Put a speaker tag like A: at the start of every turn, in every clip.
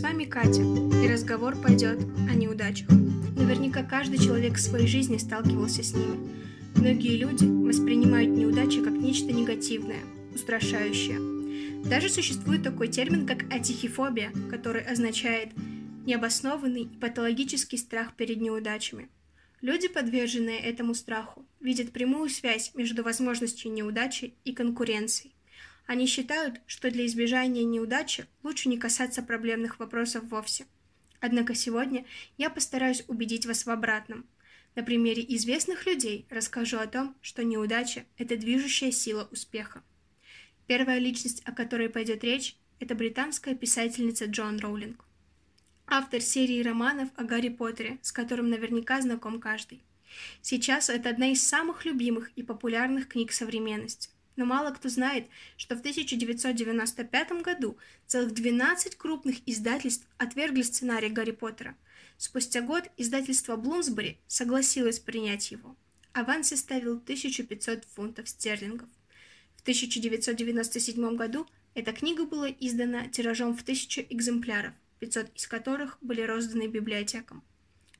A: вами Катя, и разговор пойдет о неудачах. Наверняка каждый человек в своей жизни сталкивался с ними. Многие люди воспринимают неудачи как нечто негативное, устрашающее. Даже существует такой термин, как атихифобия, который означает необоснованный и патологический страх перед неудачами. Люди, подверженные этому страху, видят прямую связь между возможностью неудачи и конкуренцией. Они считают, что для избежания неудачи лучше не касаться проблемных вопросов вовсе. Однако сегодня я постараюсь убедить вас в обратном. На примере известных людей расскажу о том, что неудача – это движущая сила успеха. Первая личность, о которой пойдет речь, это британская писательница Джон Роулинг. Автор серии романов о Гарри Поттере, с которым наверняка знаком каждый. Сейчас это одна из самых любимых и популярных книг современности. Но мало кто знает, что в 1995 году целых 12 крупных издательств отвергли сценарий Гарри Поттера. Спустя год издательство Блумсбери согласилось принять его. Аванс составил 1500 фунтов стерлингов. В 1997 году эта книга была издана тиражом в 1000 экземпляров, 500 из которых были розданы библиотекам.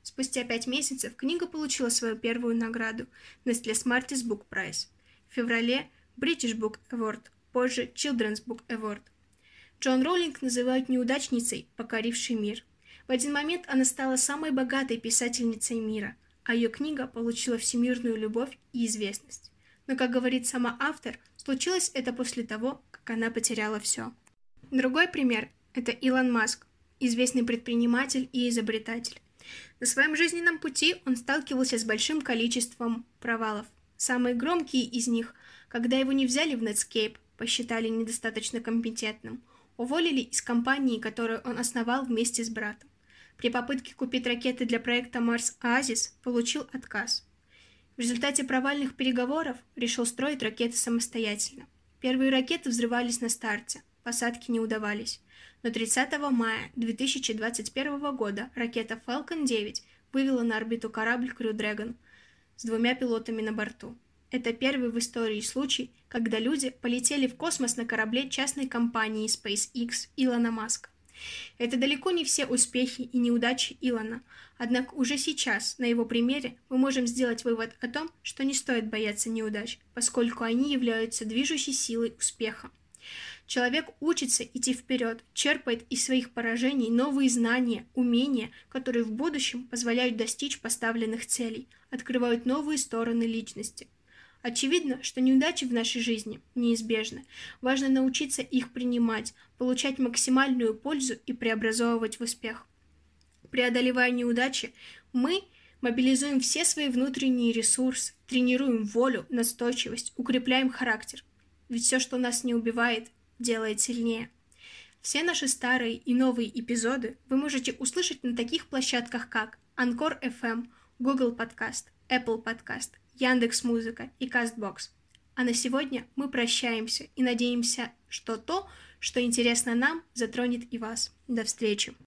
A: Спустя пять месяцев книга получила свою первую награду – Nestle Smarties Book Prize. В феврале British Book Award, позже Children's Book Award. Джон Роулинг называют неудачницей, покорившей мир. В один момент она стала самой богатой писательницей мира, а ее книга получила всемирную любовь и известность. Но, как говорит сама автор, случилось это после того, как она потеряла все. Другой пример – это Илон Маск, известный предприниматель и изобретатель. На своем жизненном пути он сталкивался с большим количеством провалов. Самые громкие из них когда его не взяли в Netscape, посчитали недостаточно компетентным, уволили из компании, которую он основал вместе с братом. При попытке купить ракеты для проекта Марс Оазис получил отказ. В результате провальных переговоров решил строить ракеты самостоятельно. Первые ракеты взрывались на старте, посадки не удавались. Но 30 мая 2021 года ракета Falcon 9 вывела на орбиту корабль Crew Dragon с двумя пилотами на борту. Это первый в истории случай, когда люди полетели в космос на корабле частной компании SpaceX Илона Маска. Это далеко не все успехи и неудачи Илона, однако уже сейчас, на его примере, мы можем сделать вывод о том, что не стоит бояться неудач, поскольку они являются движущей силой успеха. Человек учится идти вперед, черпает из своих поражений новые знания, умения, которые в будущем позволяют достичь поставленных целей, открывают новые стороны личности. Очевидно, что неудачи в нашей жизни неизбежны. Важно научиться их принимать, получать максимальную пользу и преобразовывать в успех. Преодолевая неудачи, мы мобилизуем все свои внутренние ресурсы, тренируем волю, настойчивость, укрепляем характер. Ведь все, что нас не убивает, делает сильнее. Все наши старые и новые эпизоды вы можете услышать на таких площадках, как Anchor FM, Google Podcast, Apple Podcast – Яндекс Музыка и Кастбокс. А на сегодня мы прощаемся и надеемся, что то, что интересно нам, затронет и вас. До встречи!